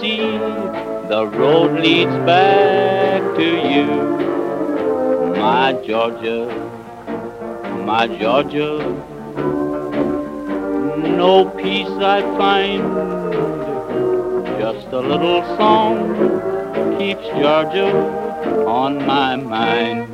See, the road leads back to you. My Georgia, my Georgia, no peace I find, just a little song keeps Georgia on my mind.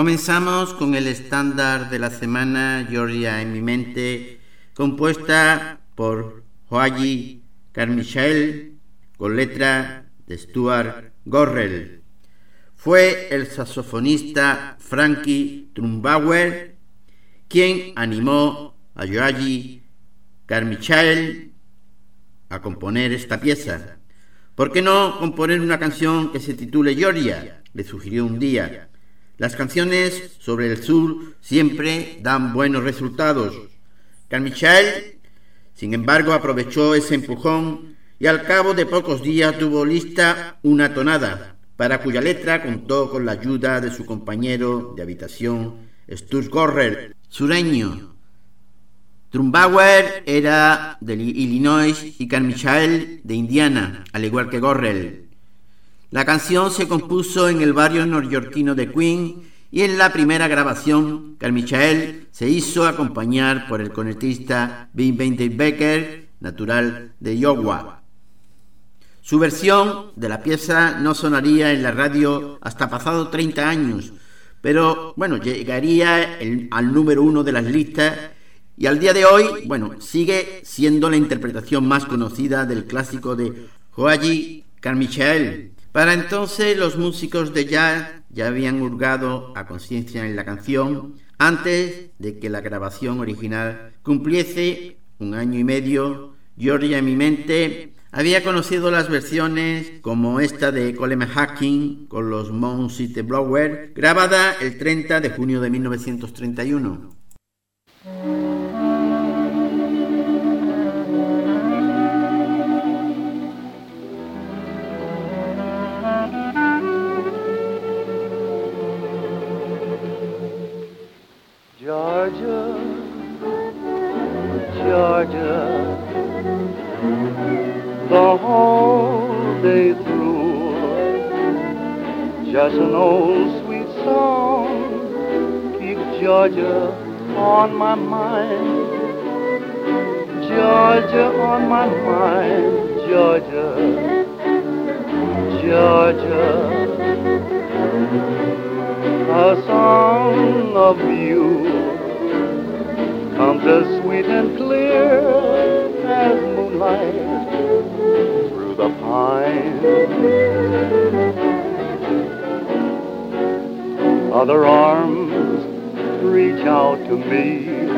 Comenzamos con el estándar de la semana Georgia en mi mente, compuesta por Joaji Carmichael con letra de Stuart Gorrell fue el saxofonista Frankie Trumbauer quien animó a Joachim Carmichael a componer esta pieza. ¿Por qué no componer una canción que se titule Georgia? Le sugirió un día. Las canciones sobre el sur siempre dan buenos resultados. Carmichael, sin embargo, aprovechó ese empujón y al cabo de pocos días tuvo lista una tonada para cuya letra contó con la ayuda de su compañero de habitación, Sturz sureño. Trumbauer era de Illinois y Carmichael de Indiana, al igual que Gorrell. La canción se compuso en el barrio neoyorquino de Queen y en la primera grabación, Carmichael se hizo acompañar por el concertista Bing Becker, natural de Iowa. Su versión de la pieza no sonaría en la radio hasta pasado 30 años, pero bueno, llegaría al número uno de las listas y al día de hoy, bueno, sigue siendo la interpretación más conocida del clásico de Joaji Carmichael. Para entonces los músicos de jazz ya habían hurgado a conciencia en la canción antes de que la grabación original cumpliese un año y medio. Georgia en mi mente había conocido las versiones como esta de Coleman Hacking con los Mount City Blower, grabada el 30 de junio de 1931. Georgia. the whole day through. Just an old sweet song keeps Georgia on my mind. Georgia on my mind, Georgia, Georgia. A song of you comes as sweet and clear as moonlight through the pine. Other arms reach out to me.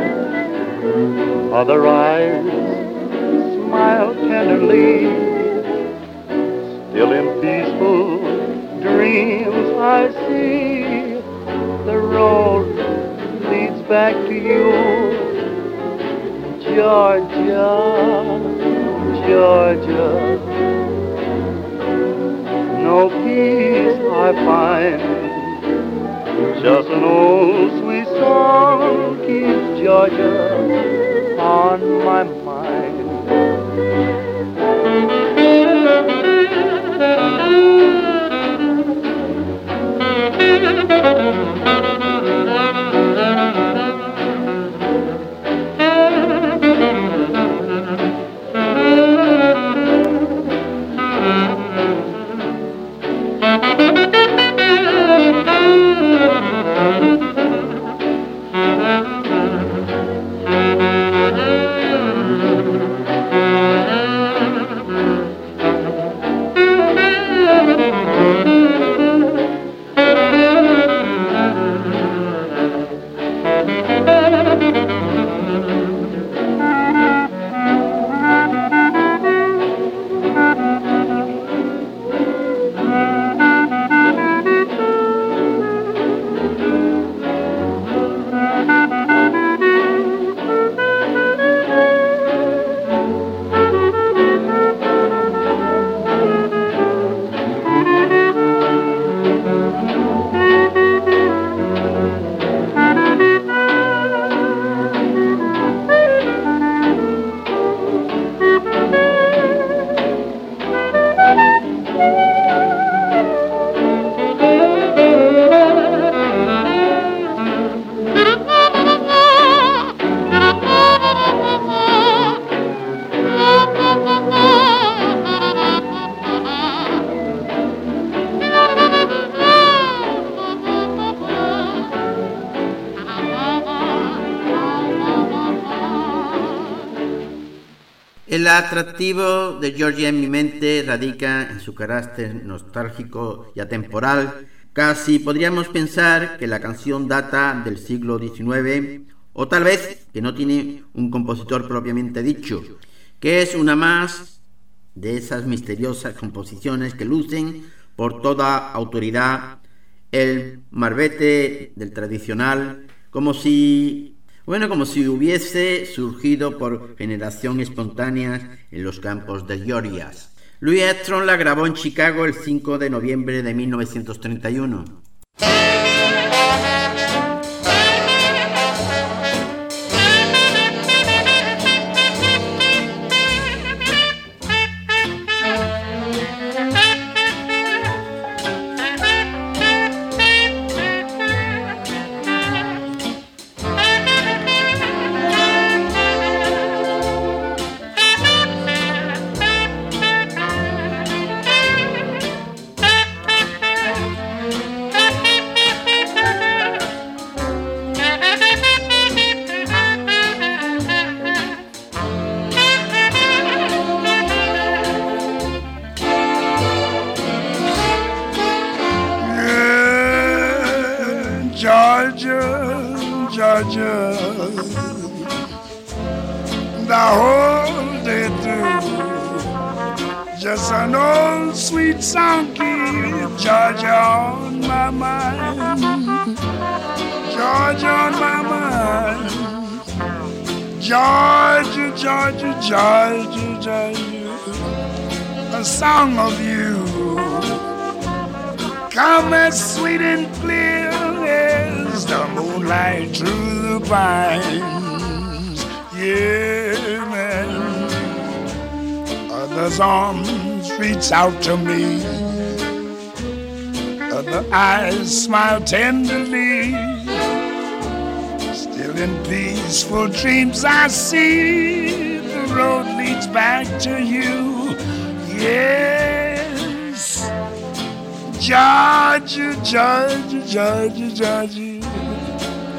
Other eyes smile tenderly. Still in peaceful dreams I see the road leads back to you, Georgia, Georgia. No peace I find, just an old sweet song keeps Georgia on my mind. Atractivo de Georgia en mi mente radica en su carácter nostálgico y atemporal. Casi podríamos pensar que la canción data del siglo XIX o tal vez que no tiene un compositor propiamente dicho, que es una más de esas misteriosas composiciones que lucen por toda autoridad el marbete del tradicional, como si bueno, como si hubiese surgido por generación espontánea en los campos de Georgias. Louis Armstrong la grabó en Chicago el 5 de noviembre de 1931. Out to me. Other eyes smile tenderly. Still in peaceful dreams I see the road leads back to you. Yes, Georgia, Georgia, Georgia, Georgia.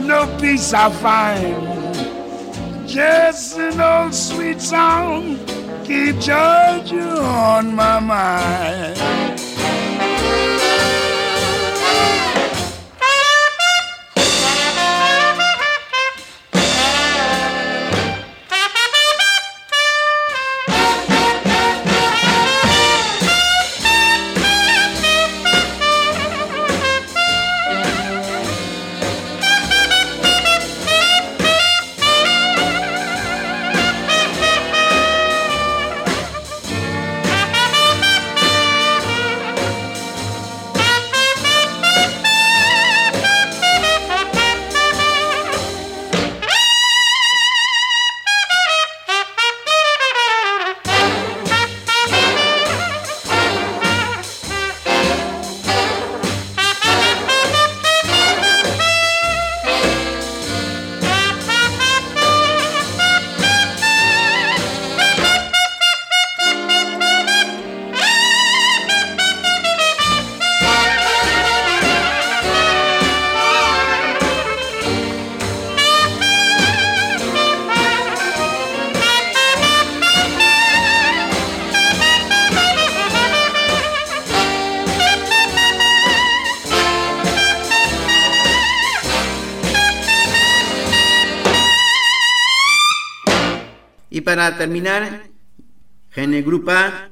No peace I find, just an old sweet song. Keep Georgia on my mind. Para terminar, Gene Grupa,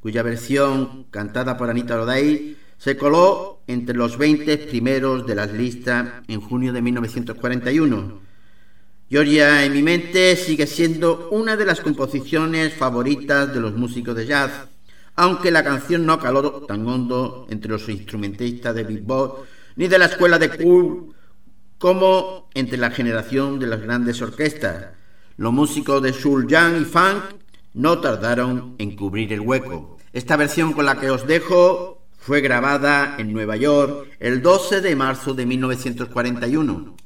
cuya versión cantada por Anita Rodey se coló entre los 20 primeros de las listas en junio de 1941. Georgia en mi mente sigue siendo una de las composiciones favoritas de los músicos de jazz, aunque la canción no caló tan hondo entre los instrumentistas de bebop ni de la escuela de cool como entre la generación de las grandes orquestas. Los músicos de soul jam y funk no tardaron en cubrir el hueco. Esta versión con la que os dejo fue grabada en Nueva York el 12 de marzo de 1941.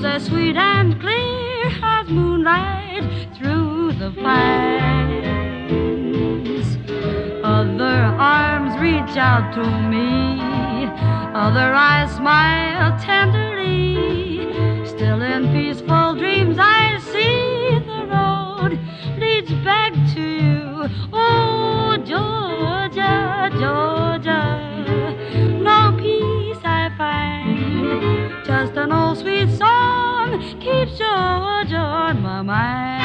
Comes as sweet and clear as moonlight through the pines. Other arms reach out to me, other eyes smile tenderly. Still in peaceful dreams, I see the road leads back to you. Oh, Georgia, Georgia, sweet song keeps Georgia on my mind.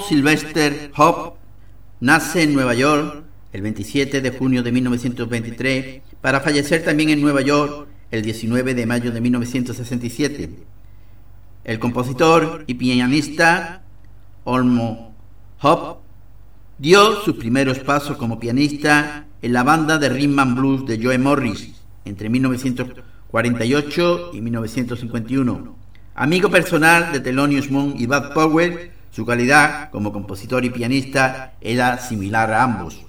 Sylvester Hope nace en Nueva York el 27 de junio de 1923 para fallecer también en Nueva York el 19 de mayo de 1967. El compositor y pianista Olmo Hope dio sus primeros pasos como pianista en la banda de rhythm and blues de Joe Morris entre 1948 y 1951. Amigo personal de Thelonious Monk y Bud Powell, su calidad como compositor y pianista era similar a ambos.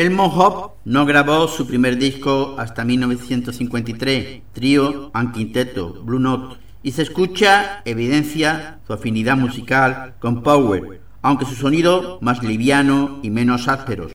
El Mohawk no grabó su primer disco hasta 1953, trío and quinteto, Blue Note, y se escucha evidencia su afinidad musical con Power, aunque su sonido más liviano y menos áspero.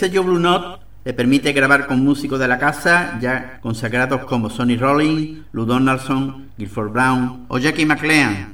Sello Blue Note le permite grabar con músicos de la casa ya consagrados como Sonny Rollins, Lou Donaldson, Guilford Brown o Jackie McLean.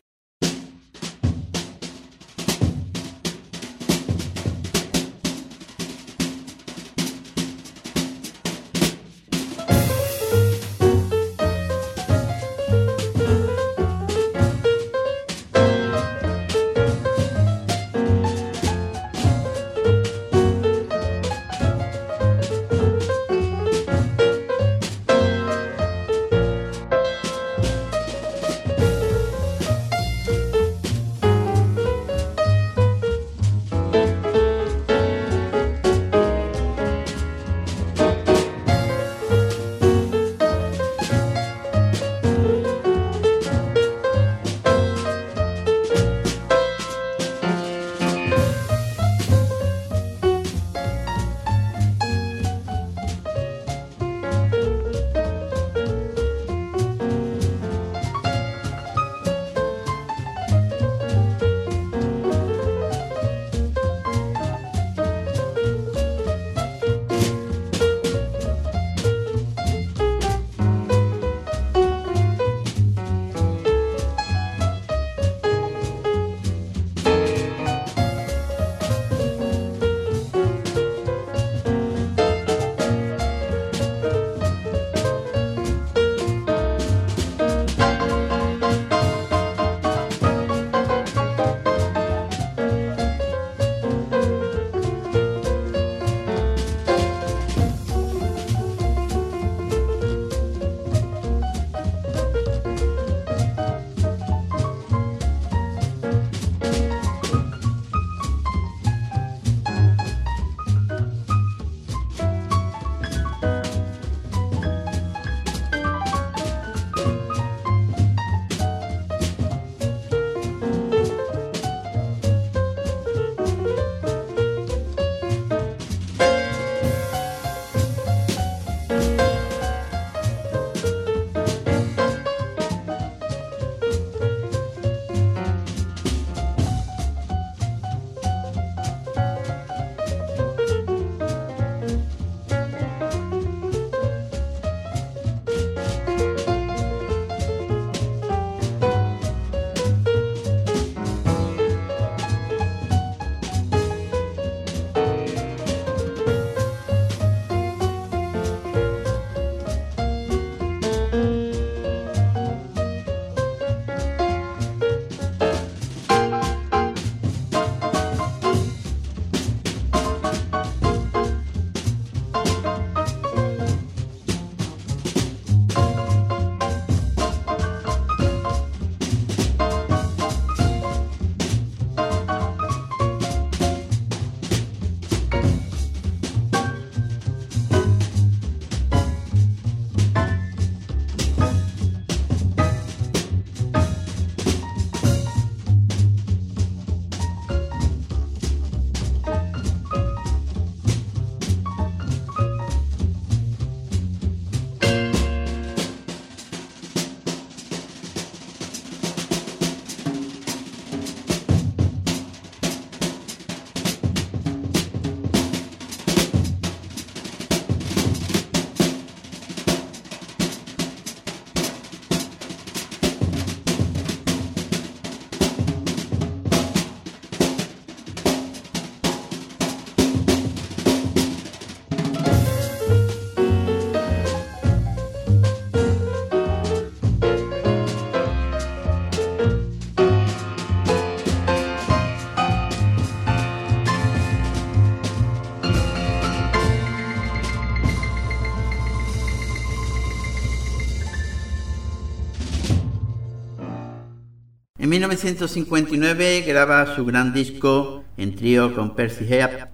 1959 graba su gran disco en trío con Percy Heap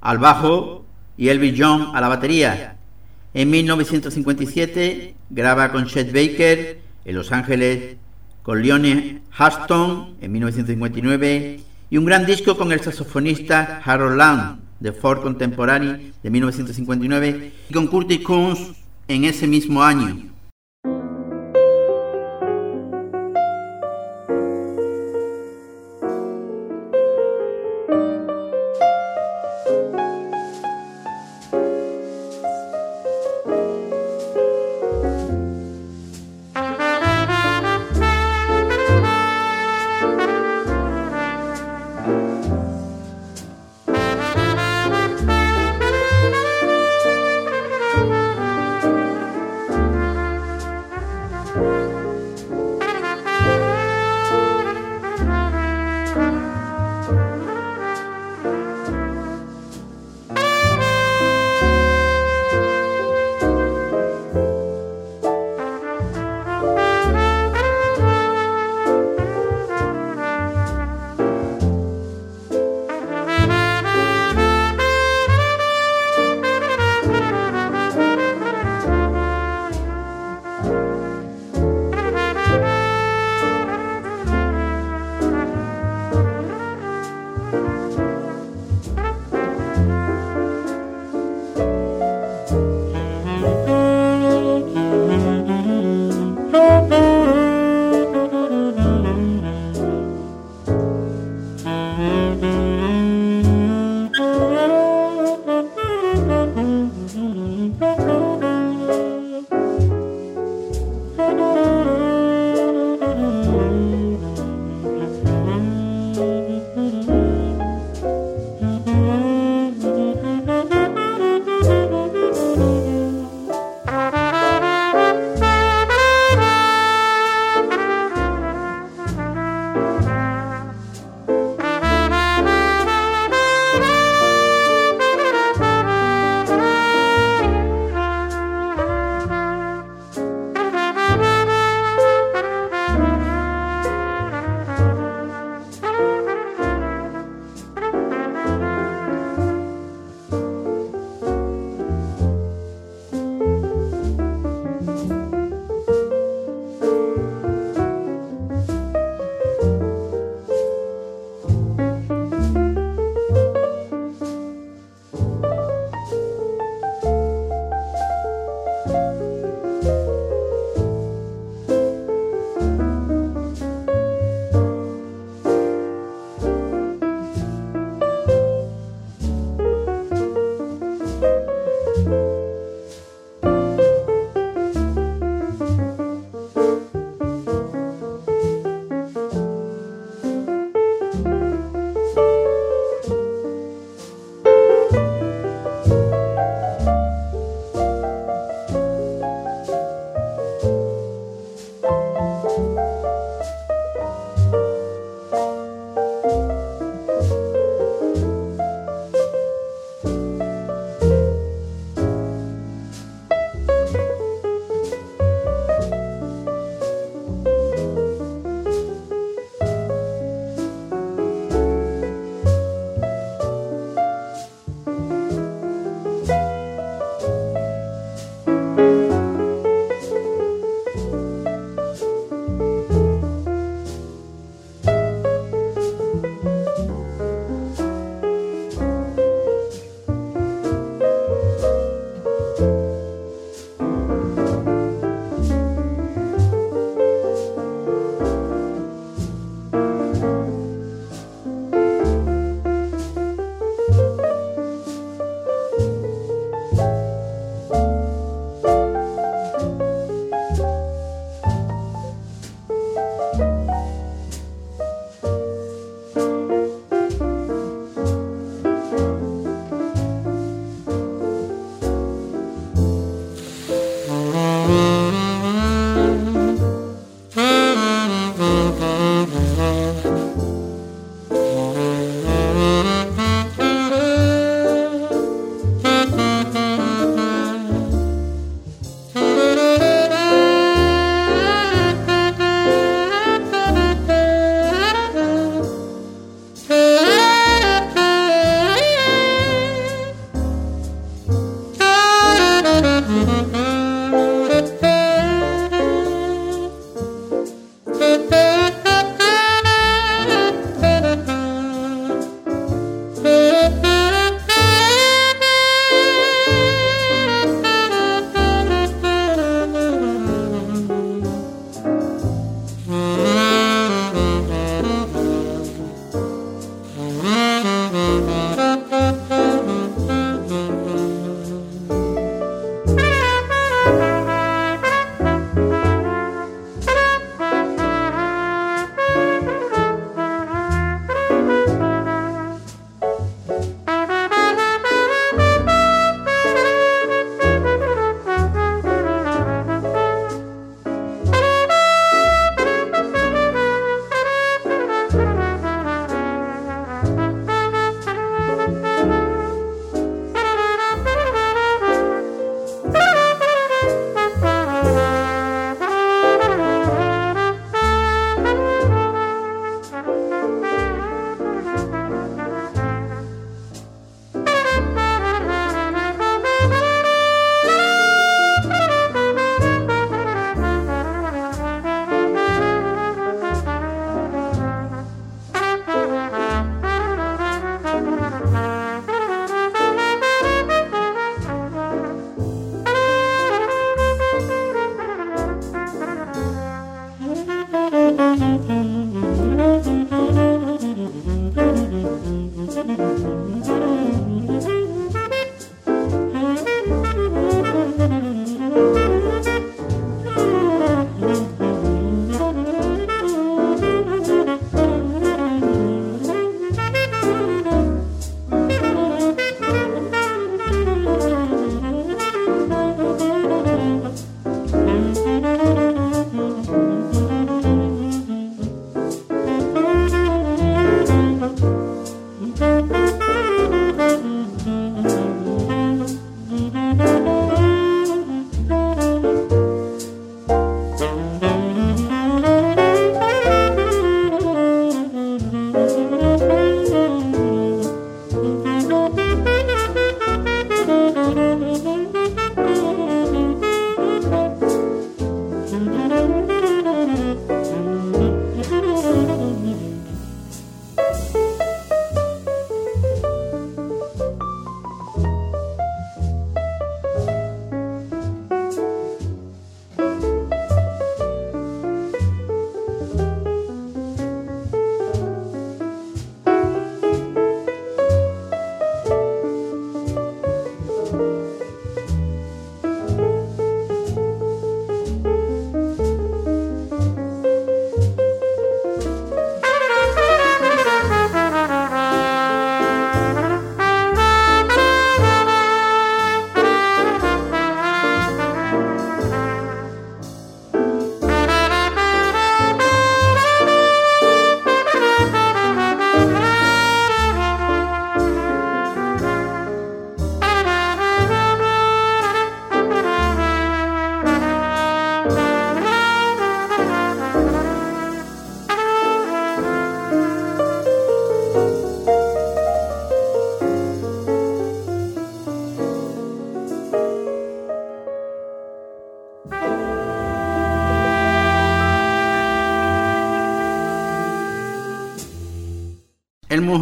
al bajo y Elvis Young a la batería. En 1957 graba con Chet Baker en Los Ángeles, con Leone Huston en 1959 y un gran disco con el saxofonista Harold Land de Ford Contemporary de 1959 y con Curtis Coons en ese mismo año.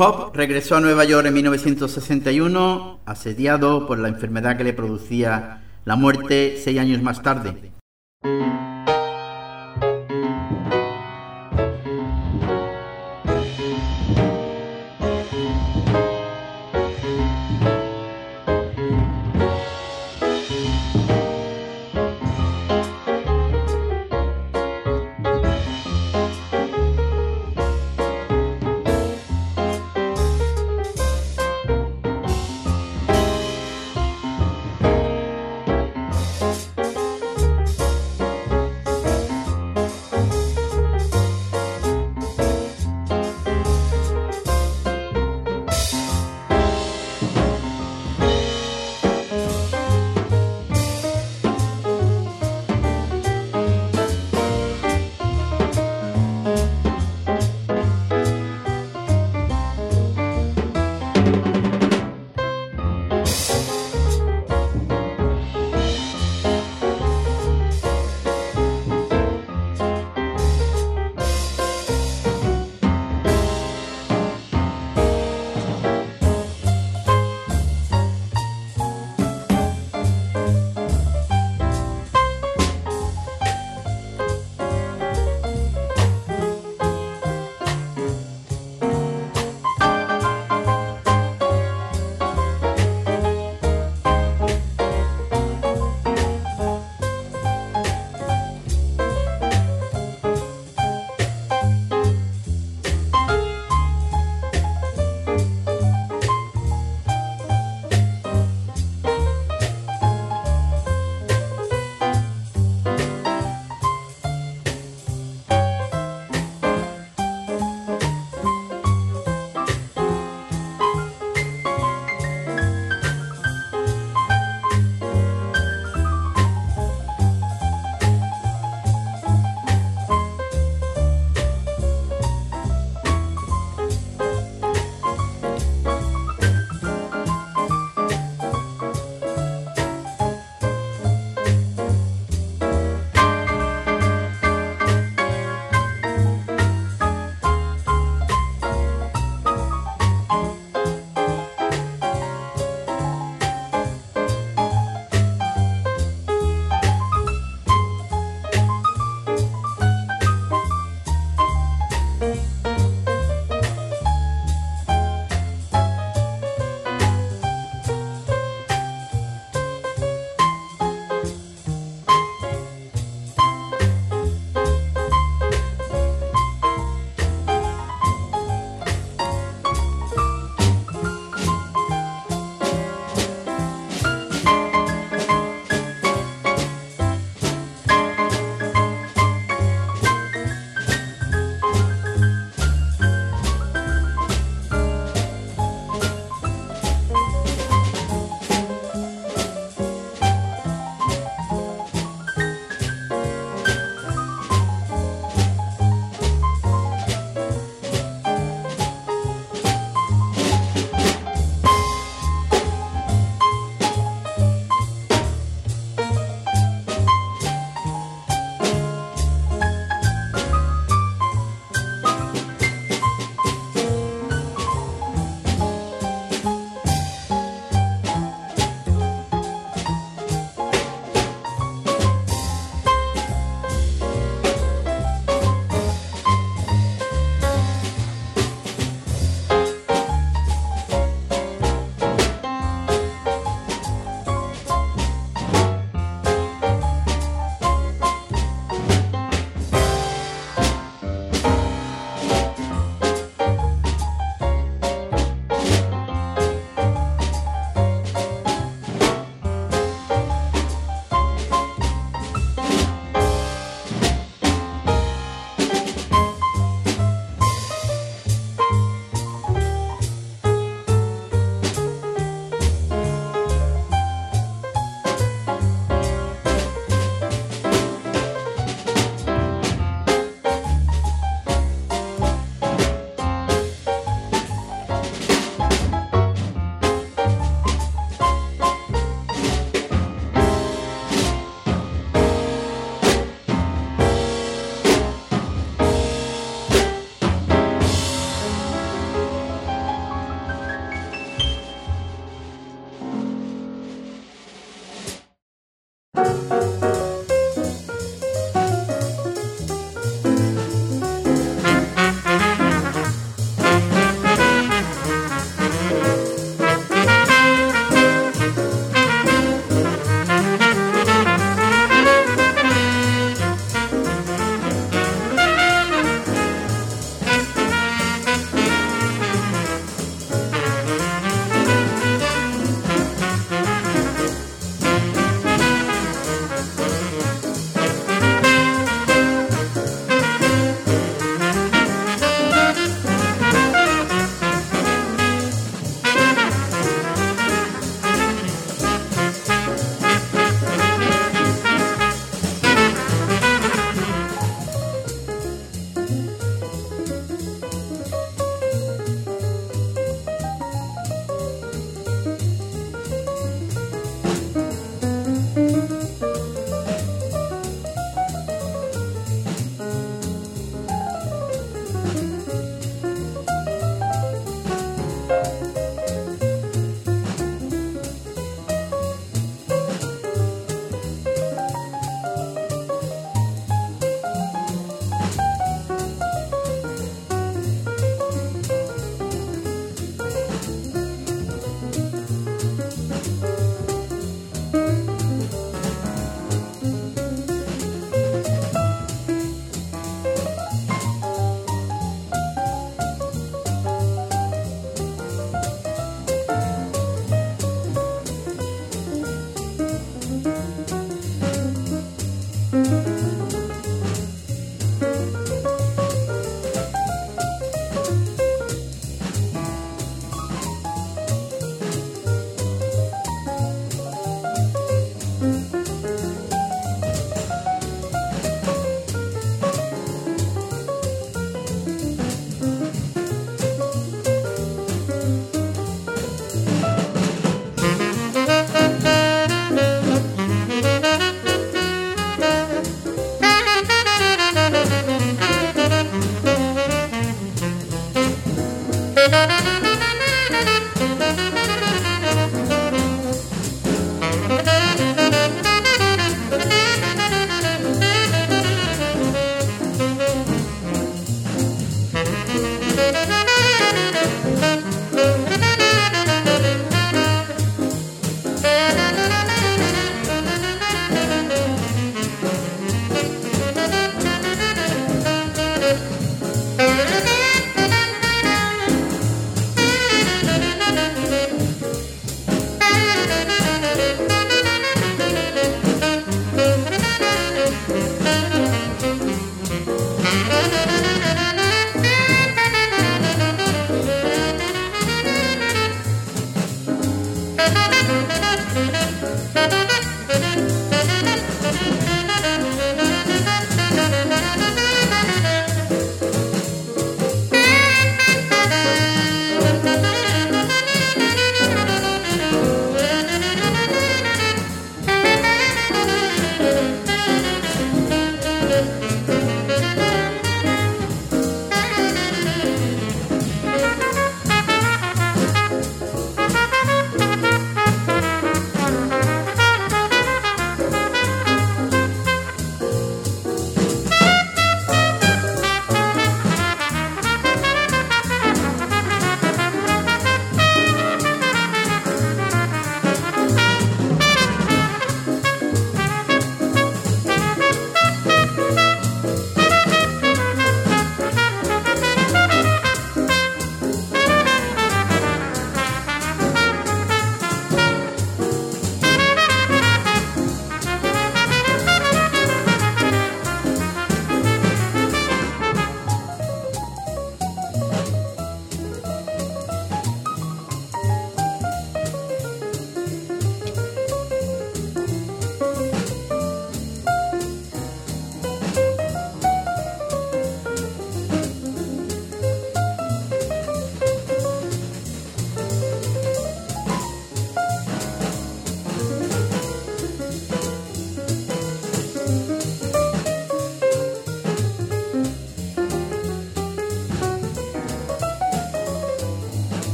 Hop regresó a Nueva York en 1961, asediado por la enfermedad que le producía la muerte seis años más tarde.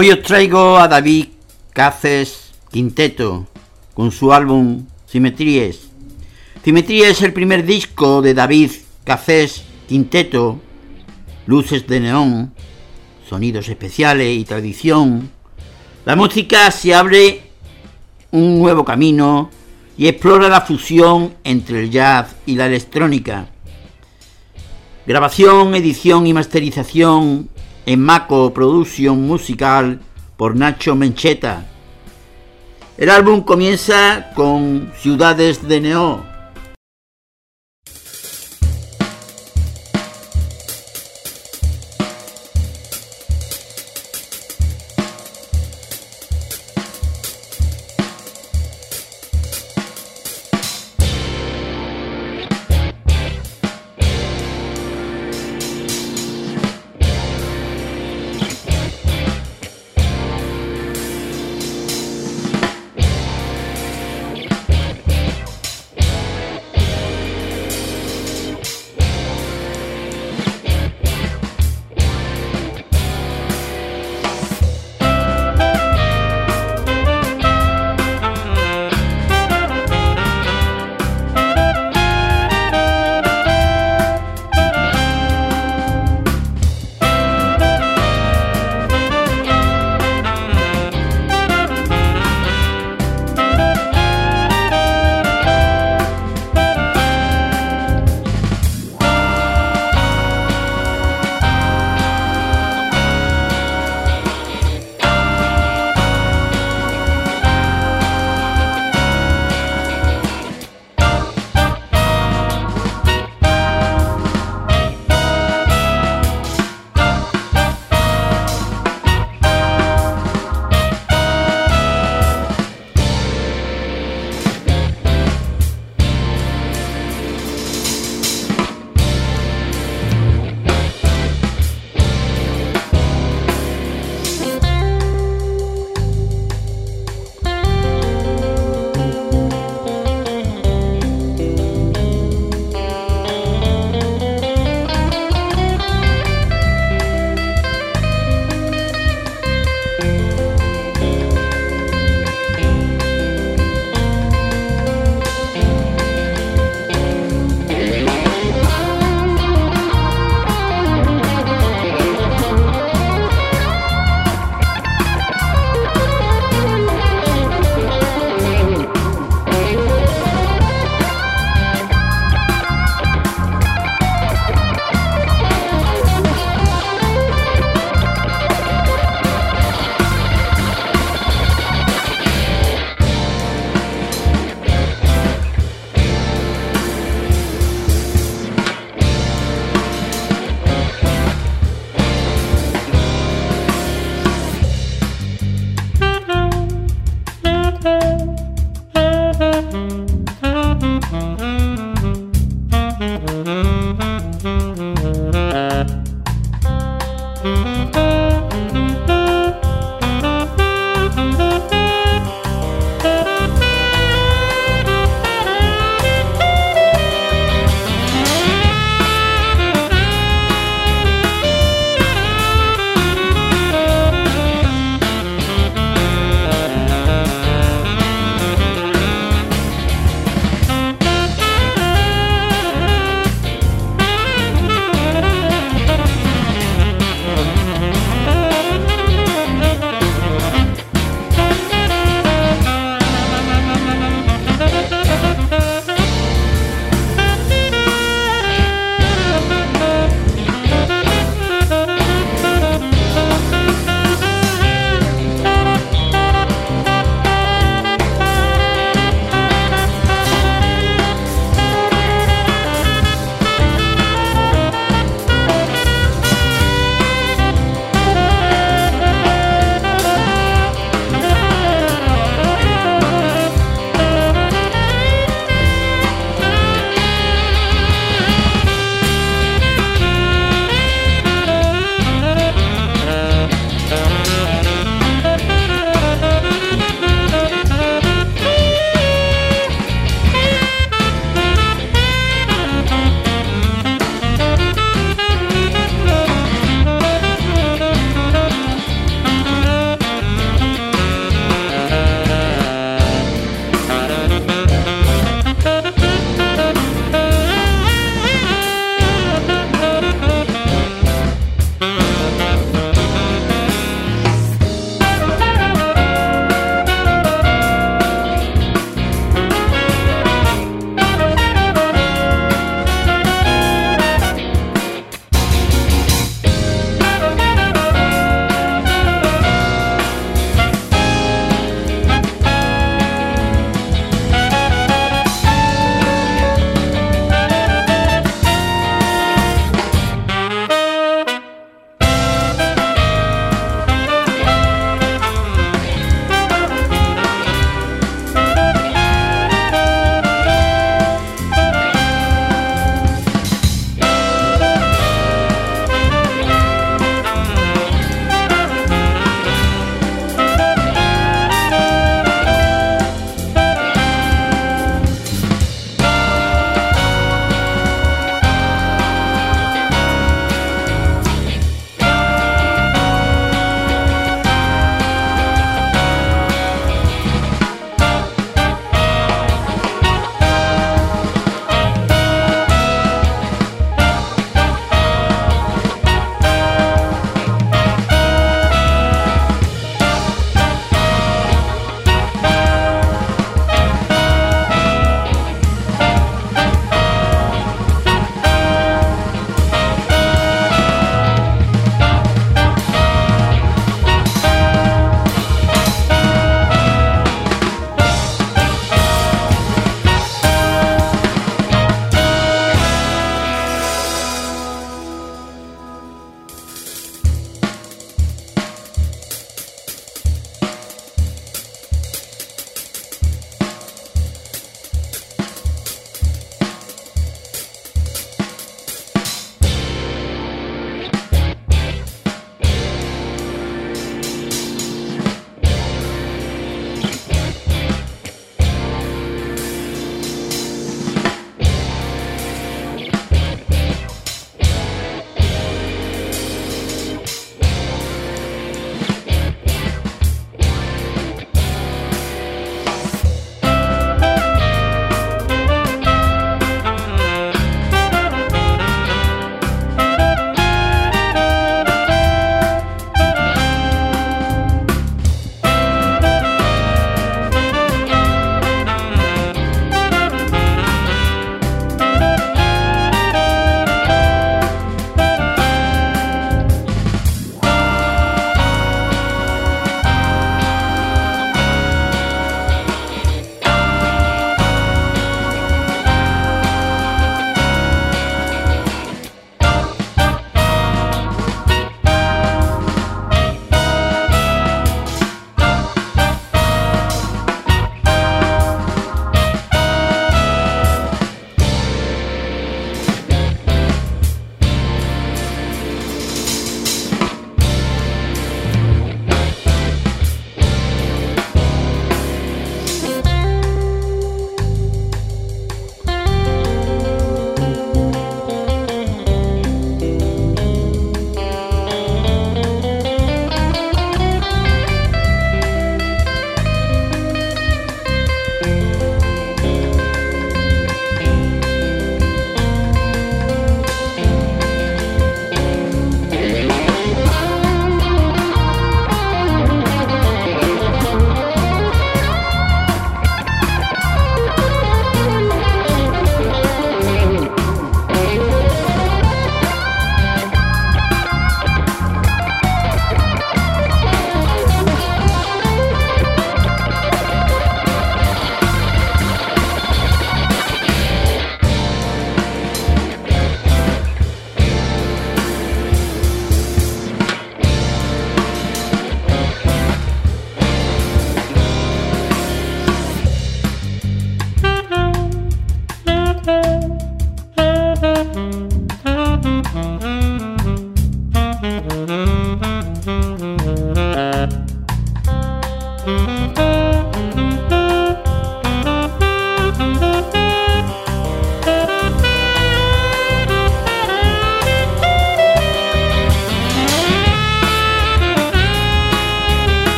Hoy os traigo a David Caces Quinteto con su álbum Simetrías. Simetría es el primer disco de David Caces Quinteto, luces de neón, sonidos especiales y tradición. La música se abre un nuevo camino y explora la fusión entre el jazz y la electrónica. Grabación, edición y masterización en Maco Production Musical por Nacho Mencheta. El álbum comienza con Ciudades de Neo,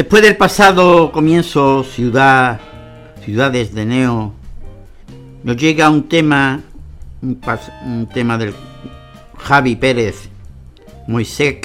Después del pasado comienzo Ciudad, Ciudades de Neo, nos llega un tema, un, tema del Javi Pérez, Moisés.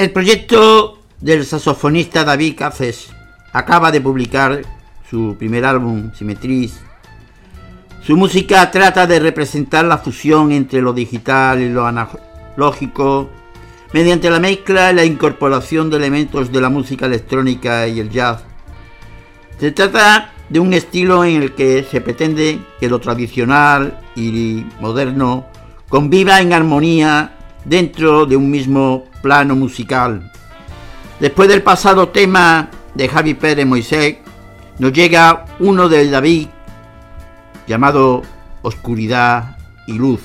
El proyecto del saxofonista David Cafes acaba de publicar su primer álbum, Simetris. Su música trata de representar la fusión entre lo digital y lo analógico mediante la mezcla y la incorporación de elementos de la música electrónica y el jazz. Se trata de un estilo en el que se pretende que lo tradicional y moderno conviva en armonía dentro de un mismo plano musical. Después del pasado tema de Javi Pérez Moisés, nos llega uno del David llamado Oscuridad y Luz.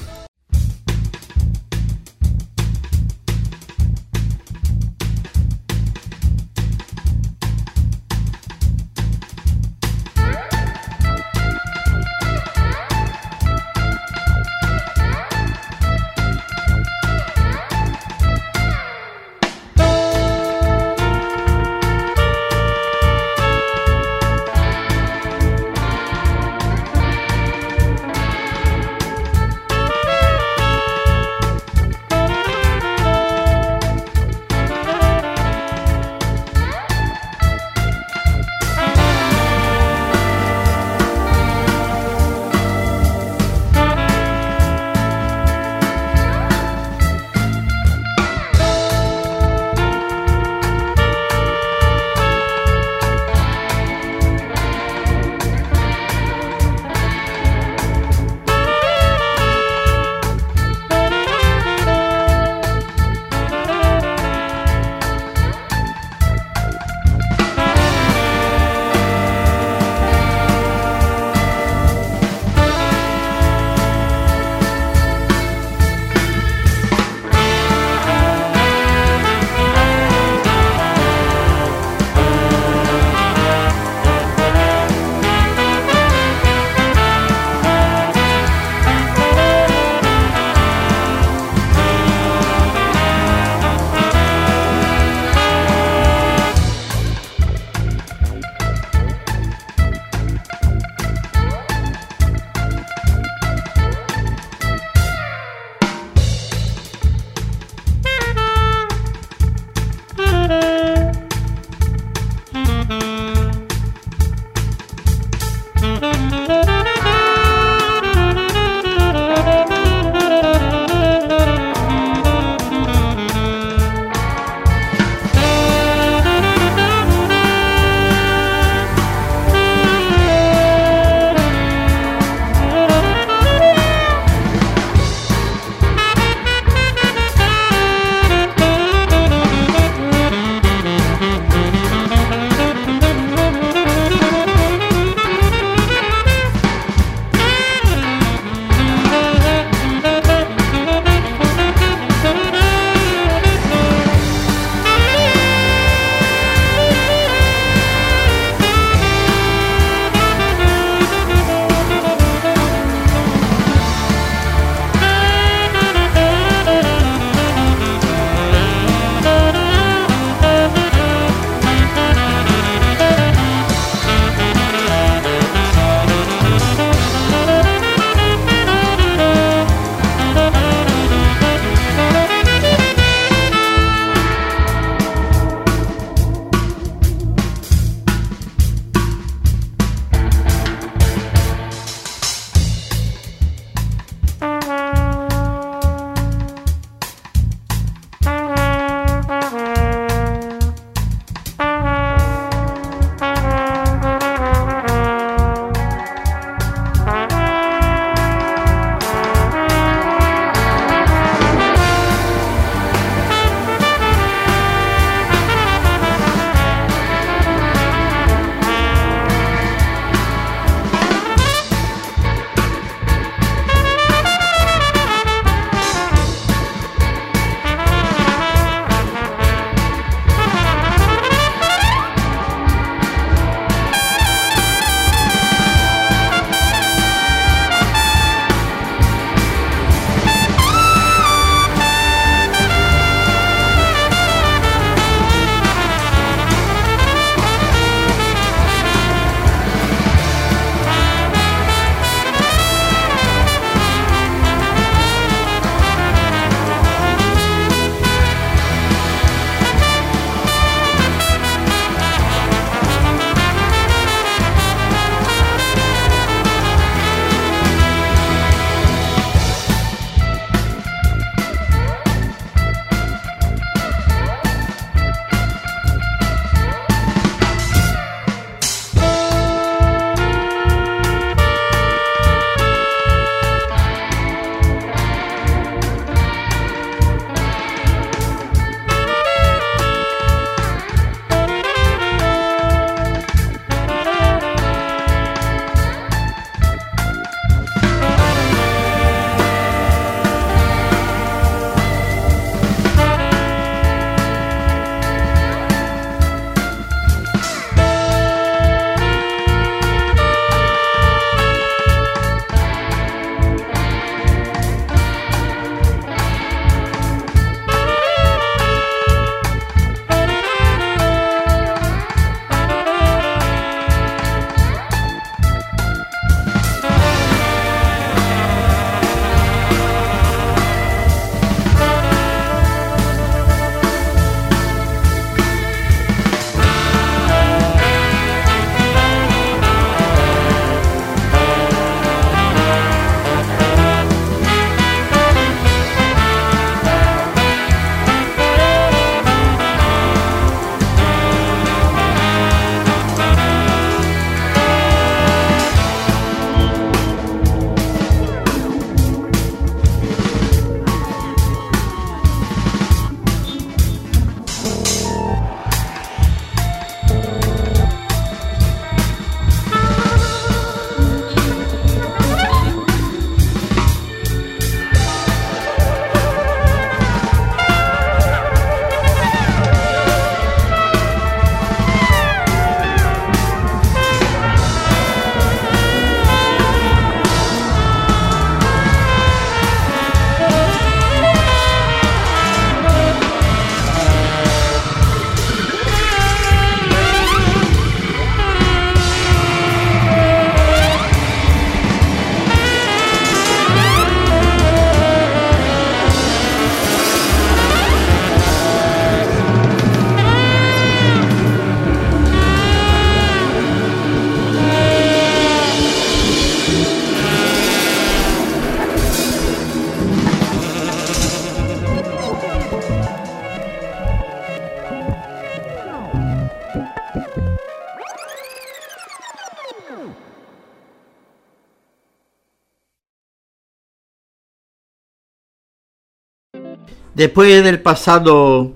Después del pasado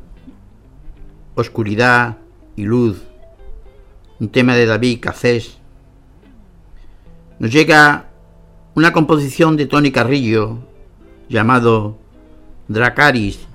Oscuridad y Luz, un tema de David Cacés, nos llega una composición de Tony Carrillo llamado Dracaris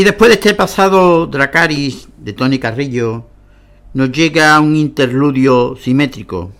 Y después de este pasado Dracaris de Tony Carrillo, nos llega un interludio simétrico.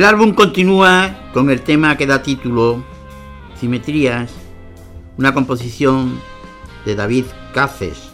El álbum continúa con el tema que da título Simetrías, una composición de David Caces.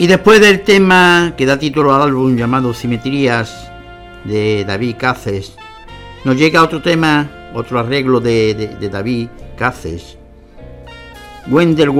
Y después del tema que da título al álbum llamado Simetrías de David Caces, nos llega otro tema, otro arreglo de, David Caces, Wendell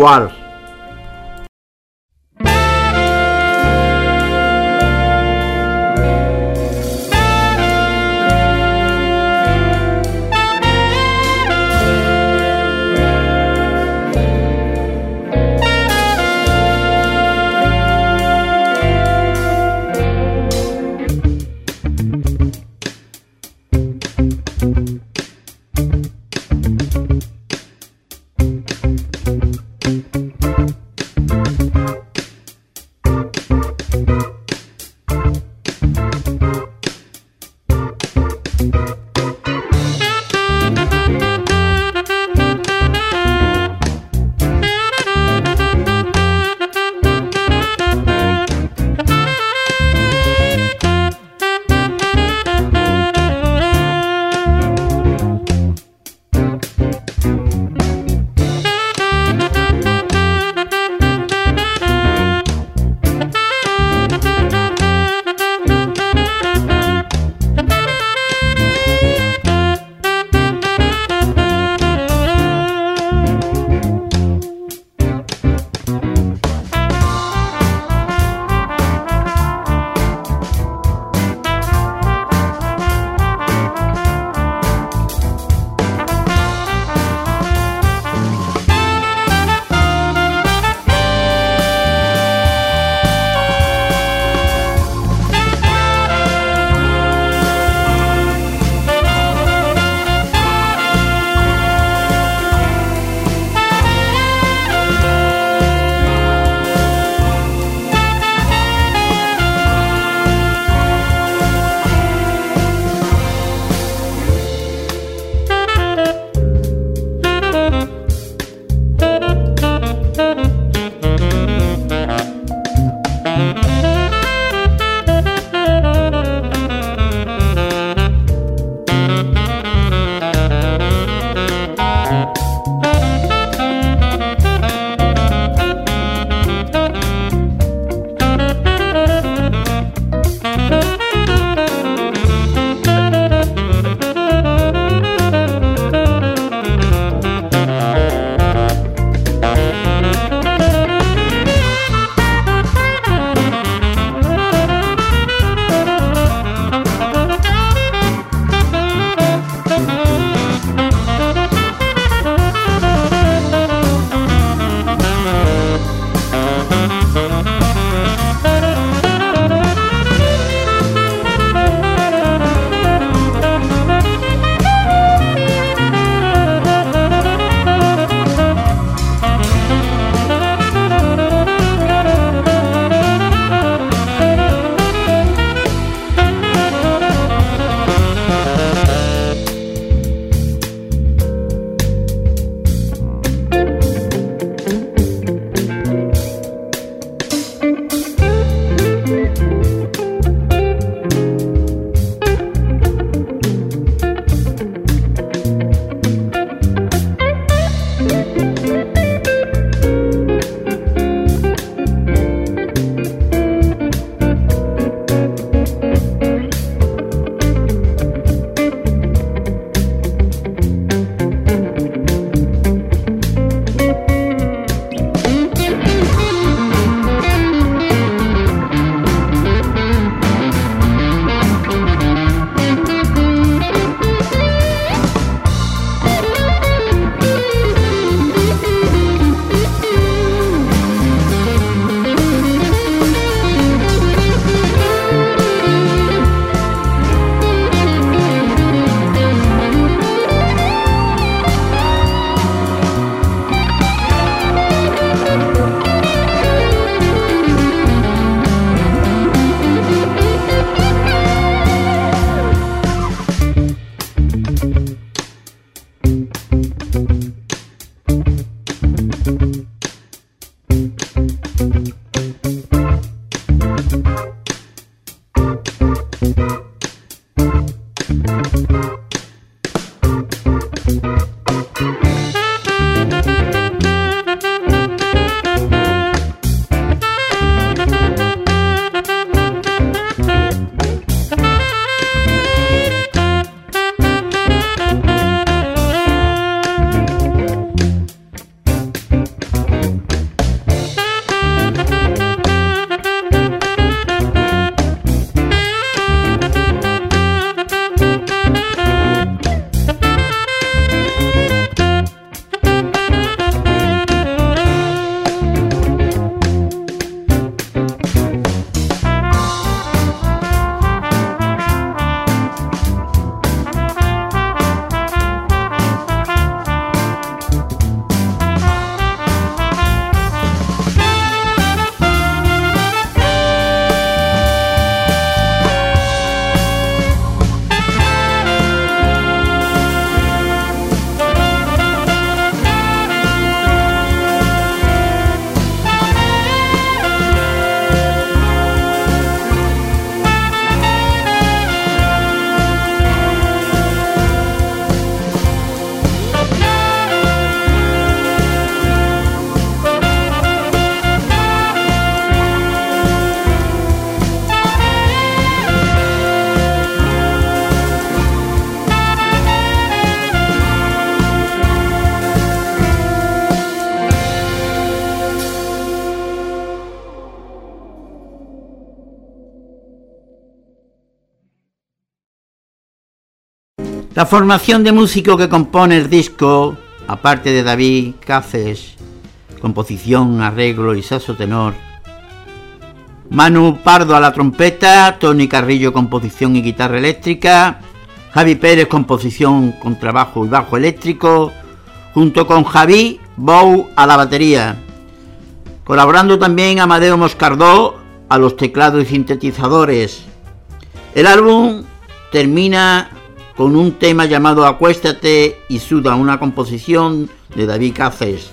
La formación de músicos que compone el disco, aparte de David Cáceres, composición, arreglo y saxo tenor, Manu Pardo a la trompeta, Tony Carrillo composición y guitarra eléctrica, Javi Pérez composición con trabajo y bajo eléctrico, junto con Javi Bou a la batería, colaborando también Amadeo Moscardó a los teclados y sintetizadores. El álbum termina con un tema llamado Acuéstate y suda, una composición de David Cáceres.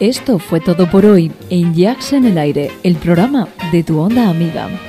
Esto fue todo por hoy en Jazz en el Aire, el programa de tu onda amiga.